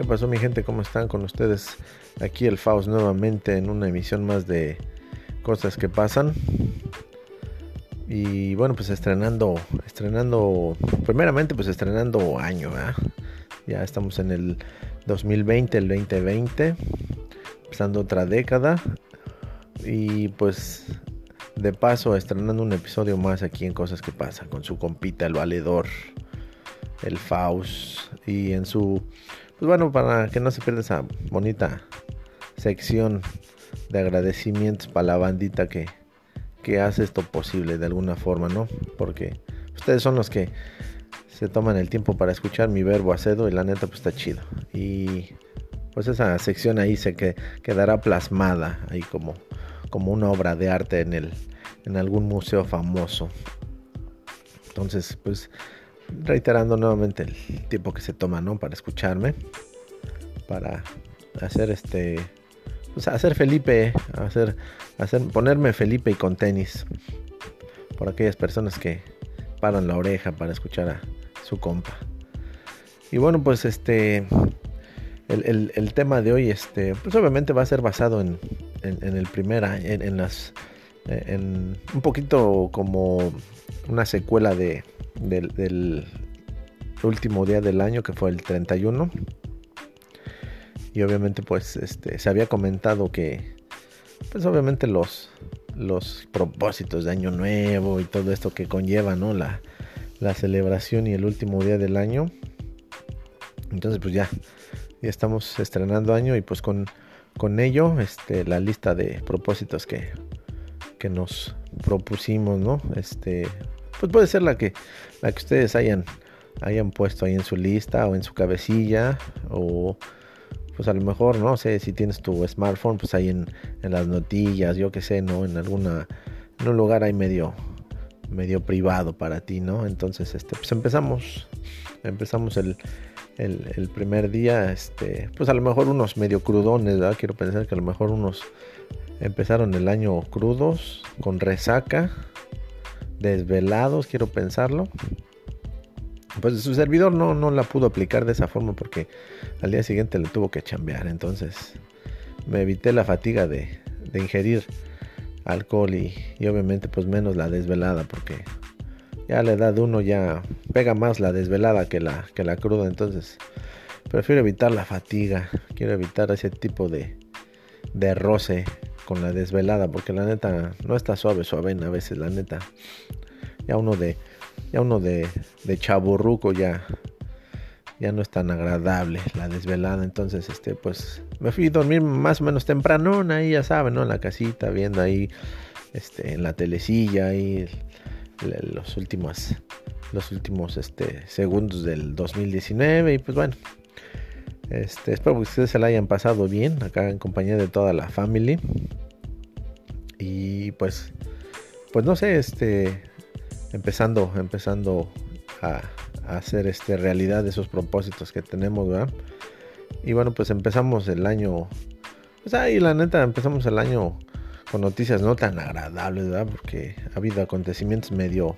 ¿Qué pasó mi gente? ¿Cómo están con ustedes? Aquí el Faust nuevamente en una emisión más de cosas que pasan. Y bueno, pues estrenando, estrenando, primeramente pues estrenando año, Ya estamos en el 2020, el 2020, empezando otra década. Y pues de paso estrenando un episodio más aquí en Cosas que Pasan con su compita, el valedor, el Faust. Y en su pues bueno, para que no se pierda esa bonita sección de agradecimientos para la bandita que, que hace esto posible de alguna forma, ¿no? Porque ustedes son los que se toman el tiempo para escuchar mi verbo acedo y la neta pues está chido. Y pues esa sección ahí se que, quedará plasmada ahí como, como una obra de arte en, el, en algún museo famoso. Entonces pues reiterando nuevamente el tiempo que se toma, ¿no? Para escucharme, para hacer este, pues hacer Felipe, hacer, hacer, ponerme Felipe y con tenis, por aquellas personas que paran la oreja para escuchar a su compa. Y bueno, pues este, el, tema de hoy, este, pues obviamente va a ser basado en, en, el primera, en, en las, en un poquito como una secuela de del, último día del año que fue el 31 y obviamente pues este se había comentado que pues obviamente los los propósitos de año nuevo y todo esto que conlleva no la, la celebración y el último día del año. Entonces pues ya ya estamos estrenando año y pues con con ello este la lista de propósitos que que nos propusimos no este pues puede ser la que, la que ustedes hayan, hayan puesto ahí en su lista o en su cabecilla o pues a lo mejor, no sé, si tienes tu smartphone, pues ahí en, las notillas, yo que sé, ¿no? En alguna, en un lugar ahí medio, medio privado para ti, ¿no? Entonces, este, pues empezamos, empezamos el, el, primer día, este, pues a lo mejor unos medio crudones, ¿verdad? Quiero pensar que a lo mejor unos empezaron el año crudos, con resaca, desvelados, quiero pensarlo. Pues su servidor no, no la pudo aplicar de esa forma porque al día siguiente le tuvo que chambear. Entonces me evité la fatiga de, ingerir alcohol y, obviamente pues menos la desvelada porque ya la edad de uno ya pega más la desvelada que la, que la cruda. Entonces prefiero evitar la fatiga. Quiero evitar ese tipo de, de roce con la desvelada, porque la neta no está suave, suave a veces, la neta. Ya uno de, ya uno de, de chaburruco ya, ya no es tan agradable la desvelada. Entonces, este, pues me fui a dormir más o menos temprano, ahí ya saben, ¿no? En la casita, viendo ahí, este, en la telecilla, ahí los últimos, los últimos, este, segundos del 2019 y pues bueno. Este, espero que ustedes se la hayan pasado bien acá en compañía de toda la family. Y pues, pues no sé, este, empezando, empezando a, hacer este realidad esos propósitos que tenemos, ¿verdad? Y bueno, pues empezamos el año, pues ahí la neta, empezamos el año con noticias no tan agradables, ¿verdad? Porque ha habido acontecimientos medio,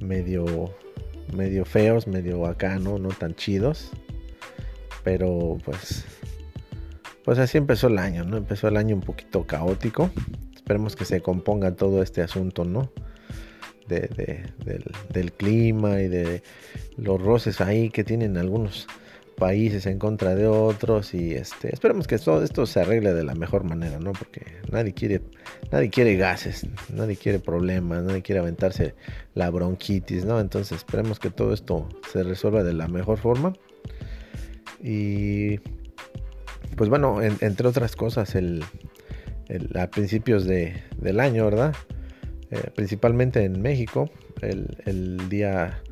medio, medio feos, medio acá, ¿no? No tan chidos. Pero pues, pues así empezó el año, ¿no? Empezó el año un poquito caótico. Esperemos que se componga todo este asunto, ¿no? del, clima y de los roces ahí que tienen algunos países en contra de otros y este esperemos que todo esto se arregle de la mejor manera no porque nadie quiere nadie quiere gases nadie quiere problemas nadie quiere aventarse la bronquitis no entonces esperemos que todo esto se resuelva de la mejor forma y pues bueno entre otras cosas el a principios de, del año, ¿verdad? Eh, principalmente en México, el, día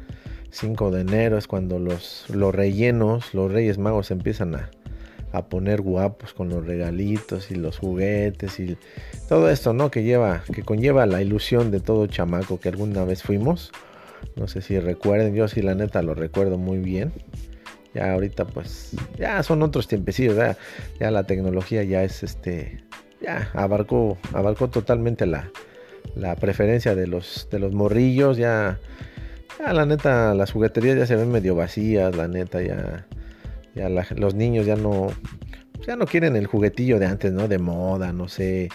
5 de enero es cuando los, los rellenos, los reyes magos empiezan a, a poner guapos con los regalitos y los juguetes y todo esto, ¿no? Que lleva, que conlleva la ilusión de todo chamaco que alguna vez fuimos. No sé si recuerden, yo sí la neta lo recuerdo muy bien. Ya ahorita pues ya son otros tiempecillos, ya, ya la tecnología ya es este ya abarcó, abarcó totalmente la, la preferencia de los, de los morrillos. Ya, la neta, las jugueterías ya se ven medio vacías, la neta, ya, Ya los niños ya no, ya no quieren el juguetillo de antes, ¿no? De moda, no sé.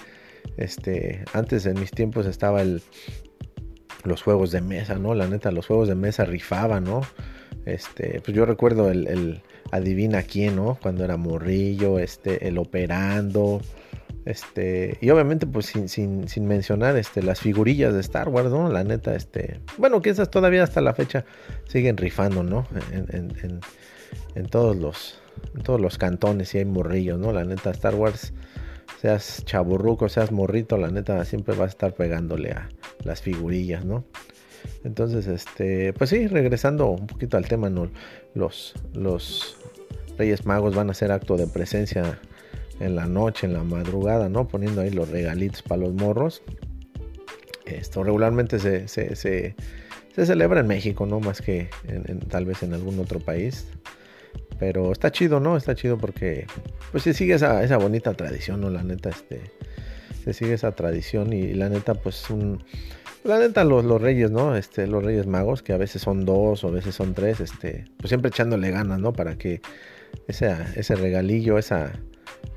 Este, antes en mis tiempos estaba el, los juegos de mesa, ¿no? La neta, los juegos de mesa rifaban, ¿no? Este, pues yo recuerdo el, adivina quién, ¿no? Cuando era morrillo, este, el operando, este, y obviamente, pues sin, sin, sin, mencionar este, las figurillas de Star Wars, ¿no? La neta, este. Bueno, que esas todavía hasta la fecha siguen rifando, ¿no? En, en, todos los. En todos los cantones y hay morrillos, ¿no? La neta, Star Wars, seas chaburruco, seas morrito, la neta siempre vas a estar pegándole a las figurillas, ¿no? Entonces, este, pues sí, regresando un poquito al tema. Los, los Reyes Magos van a hacer acto de presencia en la noche, en la madrugada, ¿no? Poniendo ahí los regalitos para los morros. Esto regularmente se, se, celebra en México, ¿no? Más que tal vez en algún otro país. Pero está chido, ¿no? Está chido porque pues se sigue esa, esa bonita tradición, ¿no? La neta, este, se sigue esa tradición y, la neta, pues un... La neta, los, los, reyes, ¿no? Este, los reyes magos, que a veces son dos o a veces son tres, este, pues siempre echándole ganas, ¿no? Para que ese, ese regalillo, esa,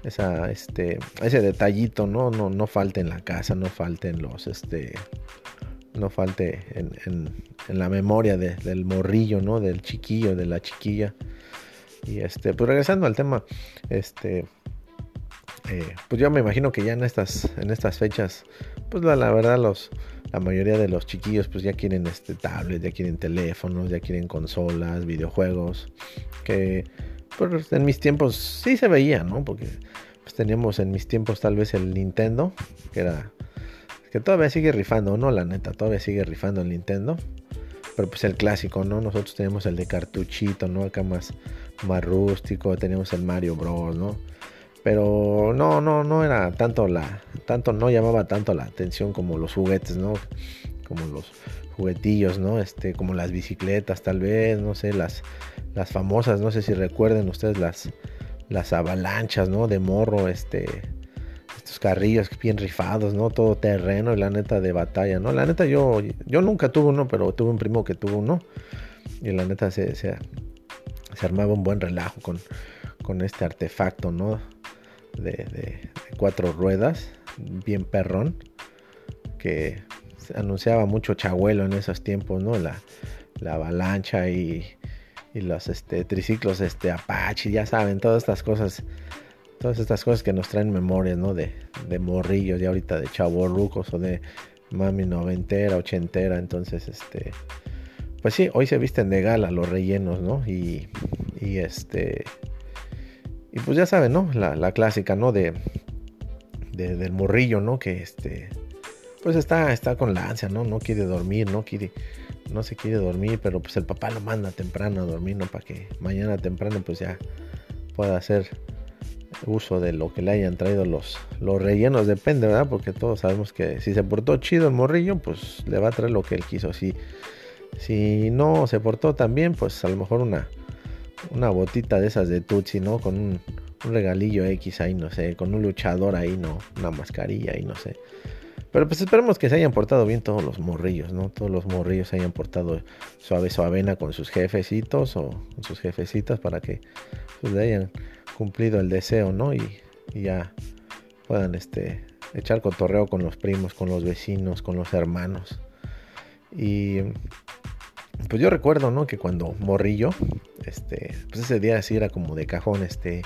esa, este, ese detallito, ¿no? No, no falte en la casa, no falte en los, este, no falte en, la memoria del morrillo, ¿no? Del chiquillo, de la chiquilla. Y este, pues regresando al tema, este, eh, pues yo me imagino que ya en estas, en estas fechas, pues la, verdad los, la mayoría de los chiquillos pues ya quieren este tablets, ya quieren teléfonos, ya quieren consolas, videojuegos, que pues en mis tiempos sí se veía, ¿no? Porque pues teníamos en mis tiempos tal vez el Nintendo, que era que todavía sigue rifando, ¿no? La neta, todavía sigue rifando el Nintendo. Pero pues el clásico, ¿no? Nosotros teníamos el de cartuchito, ¿no? Acá más, más rústico, teníamos el Mario Bros, ¿no? Pero no, no, no era tanto la, tanto no llamaba tanto la atención como los juguetes, ¿no? Como los juguetillos, ¿no? Este, como las bicicletas, tal vez, no sé, las, las famosas, no sé si recuerden ustedes las, las avalanchas, ¿no? De morro, este, estos carrillos bien rifados, ¿no? Todo terreno y la neta de batalla, ¿no? La neta yo, yo nunca tuve uno, pero tuve un primo que tuvo uno y la neta se, se, armaba un buen relajo con, con este artefacto, ¿no? De, cuatro ruedas, bien perrón, que se anunciaba mucho chabuelo en esos tiempos, ¿no? La, la avalancha y y los este, triciclos este, Apache, ya saben, todas estas cosas, todas estas cosas que nos traen memorias, ¿no? De, de morrillos, ya ahorita de chavorrucos o de mami noventera, ochentera, entonces, este, pues sí, hoy se visten de gala los rellenos, ¿no? Y, y este, y pues ya saben, ¿no? La, la clásica, ¿no? De, de, del morrillo, ¿no? Que este, pues está, está con la ansia, ¿no? No quiere dormir, no quiere no se quiere dormir, pero pues el papá lo manda temprano a dormir, ¿no? Para que mañana temprano pues ya pueda hacer uso de lo que le hayan traído los, los rellenos, depende, ¿verdad? Porque todos sabemos que si se portó chido el morrillo, pues le va a traer lo que él quiso. Si, si no se portó tan bien, pues a lo mejor una, una botita de esas de Tutsi, ¿no? Con un, regalillo X ahí, no sé, con un luchador ahí, ¿no? Una mascarilla ahí, no sé. Pero pues esperemos que se hayan portado bien todos los morrillos, ¿no? Todos los morrillos se hayan portado suave suavena con sus jefecitos o con sus jefecitas para que pues, le hayan cumplido el deseo, ¿no? Y, ya puedan este, echar cotorreo con los primos, con los vecinos, con los hermanos. Y pues yo recuerdo, ¿no? Que cuando morrillo, este, pues ese día así era como de cajón, este,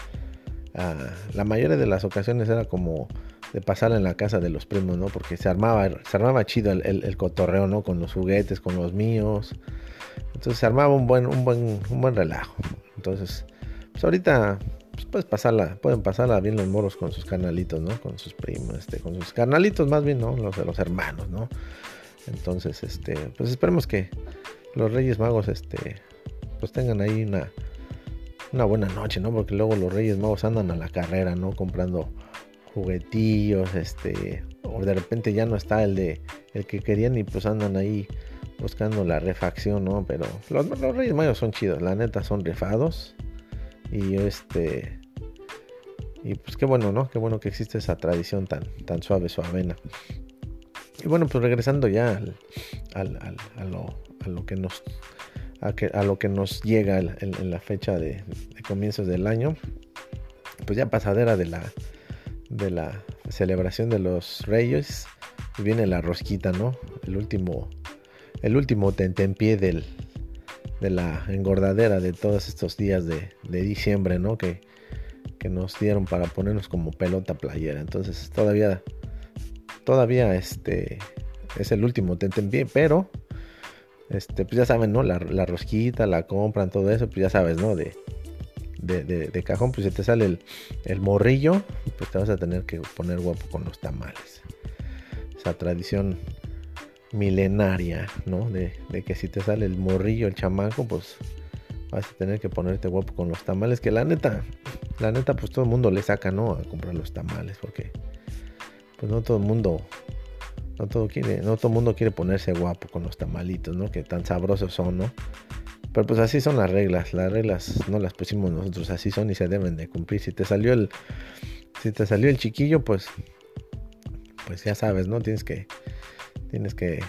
ah, la mayoría de las ocasiones era como de pasar en la casa de los primos, ¿no? Porque se armaba, se armaba chido el, cotorreo, ¿no? Con los juguetes, con los míos. Entonces se armaba un buen, un buen, un buen relajo. Entonces, pues ahorita pues pasarla, pueden pasarla bien los moros con sus canalitos, ¿no? Con sus primos, este, con sus carnalitos más bien, ¿no? Los de los hermanos, ¿no? Entonces, este, pues esperemos que los Reyes Magos, este, pues tengan ahí una, una buena noche, ¿no? Porque luego los Reyes Magos andan a la carrera, ¿no? Comprando juguetillos, este, o de repente ya no está el de el que querían y pues andan ahí buscando la refacción, ¿no? Pero los, Reyes Mayos son chidos, la neta son refados y este y pues qué bueno, ¿no? Qué bueno que existe esa tradición tan tan suave, suavena. Y bueno, pues regresando ya a, lo, que nos a lo que nos llega en, la fecha de, comienzos del año, pues ya pasadera de la, de la celebración de los reyes, viene la rosquita, ¿no? El último, el último tentempié del, de la engordadera de todos estos días de, de diciembre, ¿no? Que, que nos dieron para ponernos como pelota playera. Entonces todavía, todavía este es el último tentempié, pero este, pues ya saben, ¿no? La, rosquita, la compran, todo eso, pues ya sabes, ¿no? De, de, cajón, pues si te sale el, el, morrillo, pues te vas a tener que poner guapo con los tamales. Esa tradición milenaria, ¿no? De, que si te sale el morrillo, el chamaco, pues vas a tener que ponerte guapo con los tamales. Que la neta, la neta, pues todo el mundo le saca, ¿no? A comprar los tamales, porque pues no todo el mundo no todo quiere, no todo mundo quiere ponerse guapo con los tamalitos, ¿no? Que tan sabrosos son, ¿no? Pero pues así son las reglas, las reglas no las pusimos nosotros, así son y se deben de cumplir. Si te salió el si te salió el chiquillo, pues pues ya sabes, ¿no? Tienes que tienes que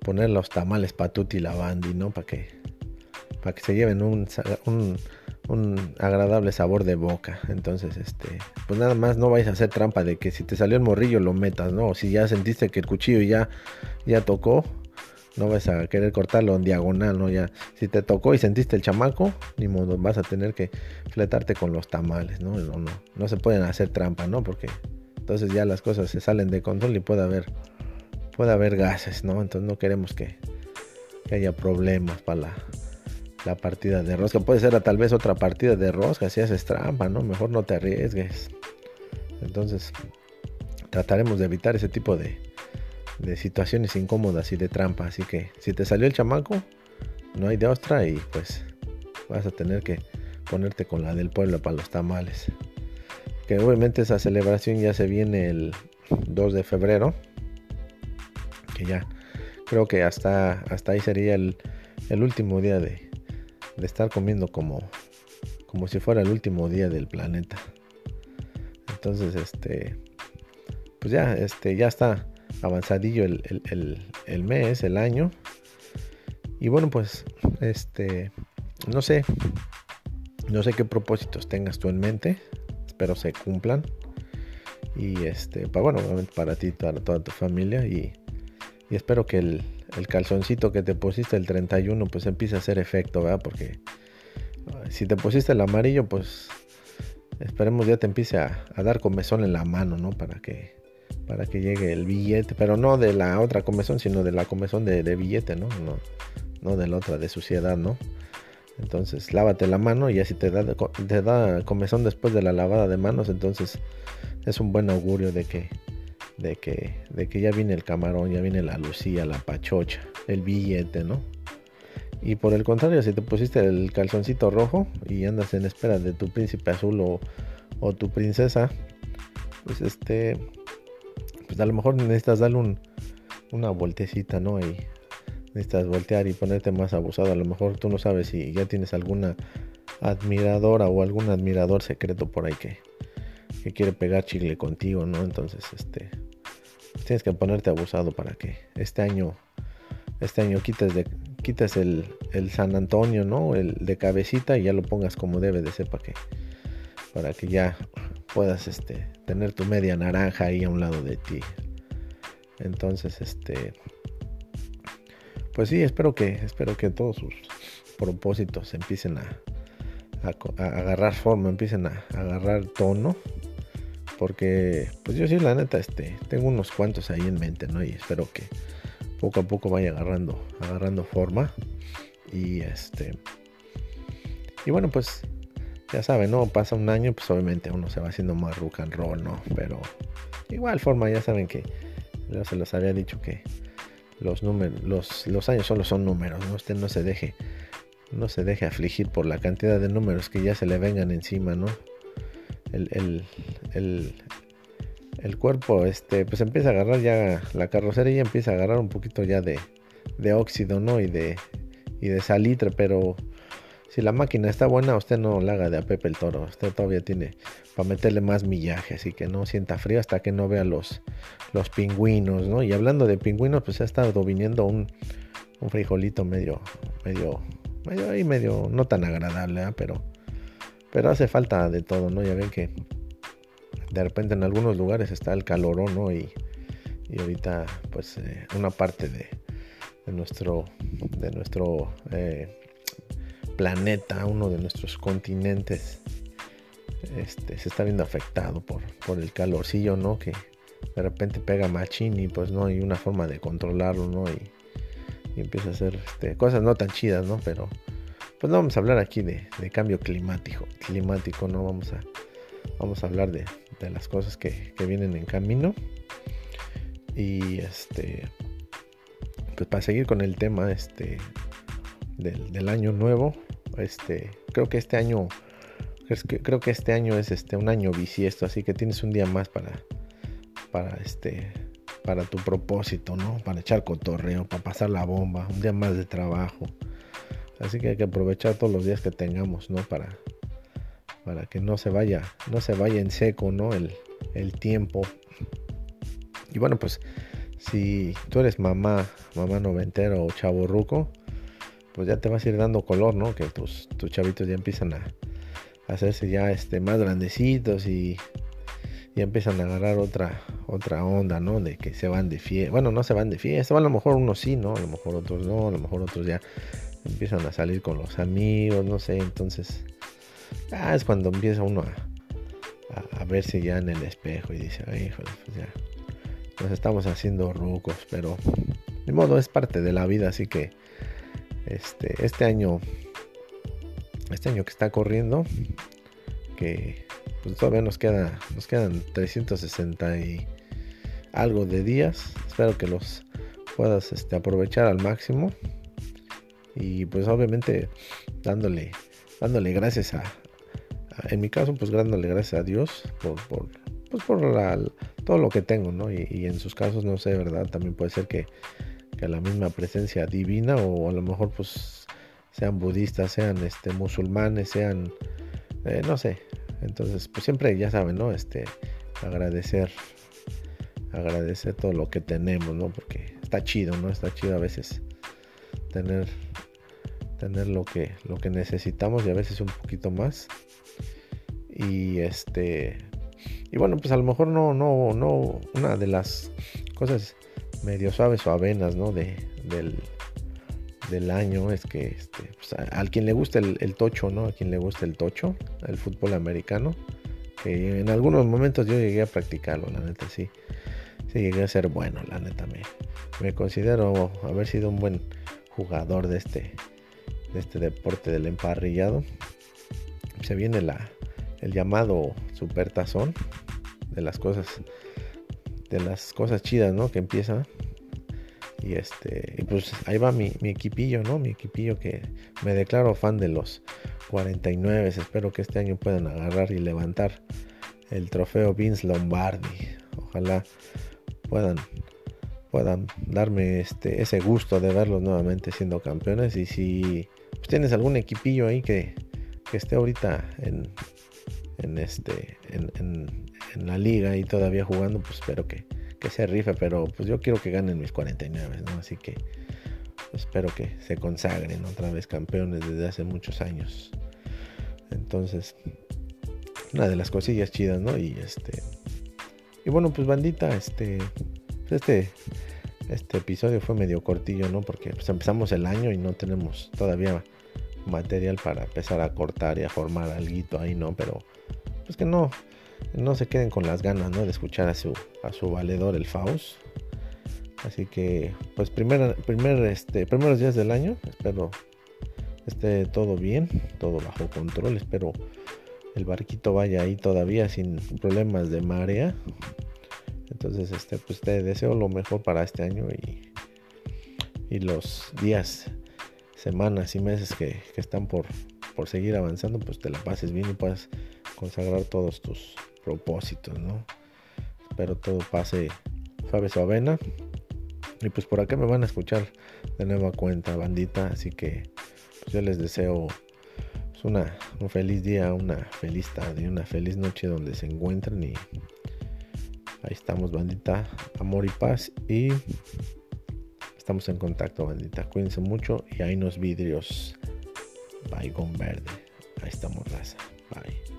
poner los tamales patuti la bandi, ¿no? Para que para que se lleven un, un un agradable sabor de boca. Entonces, este, pues nada más no vais a hacer trampa de que si te salió el morrillo lo metas, ¿no? Si ya sentiste que el cuchillo ya, ya tocó, no vas a querer cortarlo en diagonal, ¿no? Ya, si te tocó y sentiste el chamaco, ni modo, vas a tener que fletarte con los tamales, ¿no? No, no, no se pueden hacer trampa, ¿no? Porque entonces ya las cosas se salen de control y puede haber, puede haber gases, ¿no? Entonces no queremos que, que haya problemas para la, la partida de rosca. Puede ser tal vez otra partida de rosca si haces trampa, ¿no? Mejor no te arriesgues. Entonces, trataremos de evitar ese tipo de, de situaciones incómodas y de trampa. Así que si te salió el chamaco, no hay de ostra y pues vas a tener que ponerte con la del pueblo para los tamales. Que obviamente esa celebración ya se viene el 2 de febrero. Que ya creo que hasta, hasta ahí sería el, el último día de, de estar comiendo como, como si fuera el último día del planeta. Entonces, este, pues ya, este, ya está avanzadillo el, mes, el año. Y bueno, pues, este, no sé, no sé qué propósitos tengas tú en mente. Espero se cumplan. Y este, para bueno, para ti, para toda tu familia. Y, y espero que el, el calzoncito que te pusiste el 31 pues empieza a hacer efecto, ¿verdad? Porque si te pusiste el amarillo pues esperemos ya te empiece a, dar comezón en la mano, ¿no? Para que, para que llegue el billete, pero no de la otra comezón, sino de la comezón de, billete, ¿no? ¿no? No de la otra, de suciedad, ¿no? Entonces lávate la mano y así te da, te da comezón después de la lavada de manos, entonces es un buen augurio de que de que, de que ya viene el camarón, ya viene la lucía, la pachocha, el billete, ¿no? Y por el contrario, si te pusiste el calzoncito rojo y andas en espera de tu príncipe azul o, tu princesa, pues este, pues a lo mejor necesitas darle un, una vueltecita, ¿no? Y necesitas voltear y ponerte más abusado. A lo mejor tú no sabes si ya tienes alguna admiradora o algún admirador secreto por ahí que, que quiere pegar chile contigo, ¿no? Entonces, este, tienes que ponerte abusado para que este año, este año quites, el, San Antonio, ¿no? El de cabecita y ya lo pongas como debe de ser para que, para que ya puedas, este, tener tu media naranja ahí a un lado de ti. Entonces, este, pues sí, espero que, espero que todos sus propósitos empiecen a, agarrar forma, empiecen a agarrar tono porque, pues yo sí, la neta, este, tengo unos cuantos ahí en mente, ¿no? Y espero que poco a poco vaya agarrando, agarrando forma. Y este. Y bueno, pues ya saben, ¿no? Pasa un año, pues obviamente uno se va haciendo más rock and roll, ¿no? Pero igual forma, ya saben que ya se los había dicho que los números, los, los años solo son números, ¿no? Usted no se deje, no se deje afligir por la cantidad de números que ya se le vengan encima, ¿no? El, el, cuerpo este, pues empieza a agarrar ya, la carrocería empieza a agarrar un poquito ya de, de óxido, ¿no? Y de, y de salitre, pero si la máquina está buena, usted no la haga de a Pepe el Toro. Usted todavía tiene para meterle más millaje, así que no sienta frío hasta que no vea los, los pingüinos, ¿no? Y hablando de pingüinos, pues ha estado viniendo un, un frijolito medio, medio, medio ahí medio no tan agradable, pero pero hace falta de todo, ¿no? Ya ven que de repente en algunos lugares está el calorón, ¿no? Y, y ahorita pues eh, una parte de, de, nuestro de nuestro eh, planeta, uno de nuestros continentes este, se está viendo afectado por, por el calorcillo, ¿no? Que de repente pega machín y pues no hay una forma de controlarlo, ¿no? Y, empieza a hacer este, cosas no tan chidas, ¿no? Pero pues no vamos a hablar aquí de, cambio climático, climático, no vamos a, vamos a hablar de, las cosas que, vienen en camino. Y este, pues para seguir con el tema este, del, año nuevo, este, creo que este año, creo que este año es este, un año bisiesto, así que tienes un día más para para este para tu propósito, ¿no? Para echar cotorreo, para pasar la bomba, un día más de trabajo. Así que hay que aprovechar todos los días que tengamos, ¿no? Para, para que no se vaya, no se vaya en seco, ¿no? El, el tiempo. Y bueno, pues si tú eres mamá, mamá noventero o chavo ruco, pues ya te vas a ir dando color, ¿no? Que tus, tus chavitos ya empiezan a, hacerse ya este, más grandecitos y y empiezan a agarrar otra, otra onda, ¿no? De que se van de fiesta. Bueno, no se van de fiesta, a lo mejor unos sí, ¿no? A lo mejor otros no, a lo mejor otros ya empiezan a salir con los amigos, no sé. Entonces, ah, es cuando empieza uno a, a, verse ya en el espejo y dice, ay, híjole, pues ya nos estamos haciendo rucos, pero de modo es parte de la vida, así que este, este año, este año que está corriendo, que pues todavía nos queda nos quedan 360 y algo de días espero que los puedas este, aprovechar al máximo y pues obviamente dándole dándole gracias a, en mi caso pues dándole gracias a Dios por, por pues por todo lo que tengo no y, en sus casos no sé verdad también puede ser que, que la misma presencia divina o a lo mejor pues sean budistas sean este musulmanes sean eh, no sé entonces, pues siempre, ya saben, ¿no? Este, agradecer, agradecer todo lo que tenemos, ¿no? Porque está chido, ¿no? Está chido a veces tener, tener lo que, lo que necesitamos y a veces un poquito más. Y este, y bueno, pues a lo mejor no, no, no, una de las cosas medio suaves o avenas, ¿no? De, del, del año es que este, pues, a, quien le gusta el, tocho, ¿no? A quien le gusta el tocho, el fútbol americano, en algunos momentos yo llegué a practicarlo, la neta sí. Sí, llegué a ser bueno, la neta me, me considero haber sido un buen jugador de este, de este deporte del emparrillado. Se viene la, el llamado supertazón de las cosas de las cosas chidas, ¿no? Que empieza y este, y pues ahí va mi, equipillo, ¿no? Mi equipillo que me declaro fan de los 49. Espero que este año puedan agarrar y levantar el trofeo Vince Lombardi. Ojalá puedan puedan darme este ese gusto de verlos nuevamente siendo campeones. Y si pues, tienes algún equipillo ahí que, esté ahorita en, en este en la liga y todavía jugando, pues espero que que se rife, pero pues yo quiero que ganen mis 49, ¿no? Así que espero que se consagren otra vez campeones desde hace muchos años. Entonces, una de las cosillas chidas, ¿no? Y este y bueno, pues bandita, este pues, este este episodio fue medio cortillo, ¿no? Porque pues, empezamos el año y no tenemos todavía material para empezar a cortar y a formar algo ahí, ¿no? Pero pues que no no se queden con las ganas ¿no? de escuchar a su, a su valedor, el Faust. Así que, pues, primer, primer, este, primeros días del año, espero esté todo bien, todo bajo control. Espero el barquito vaya ahí todavía sin problemas de marea. Entonces, este, pues te deseo lo mejor para este año y, y los días, semanas y meses que, que están por, por seguir avanzando, pues te la pases bien y puedas consagrar todos tus propósitos, ¿no? Espero todo pase suave avena Y pues por acá me van a escuchar de nueva cuenta, bandita. Así que pues, yo les deseo pues, una, un feliz día, una feliz tarde, una feliz noche donde se encuentren. Y ahí estamos, bandita. Amor y paz. Y estamos en contacto, bandita. Cuídense mucho y ahí nos vidrios. Baigón verde. Ahí estamos, raza. Bye.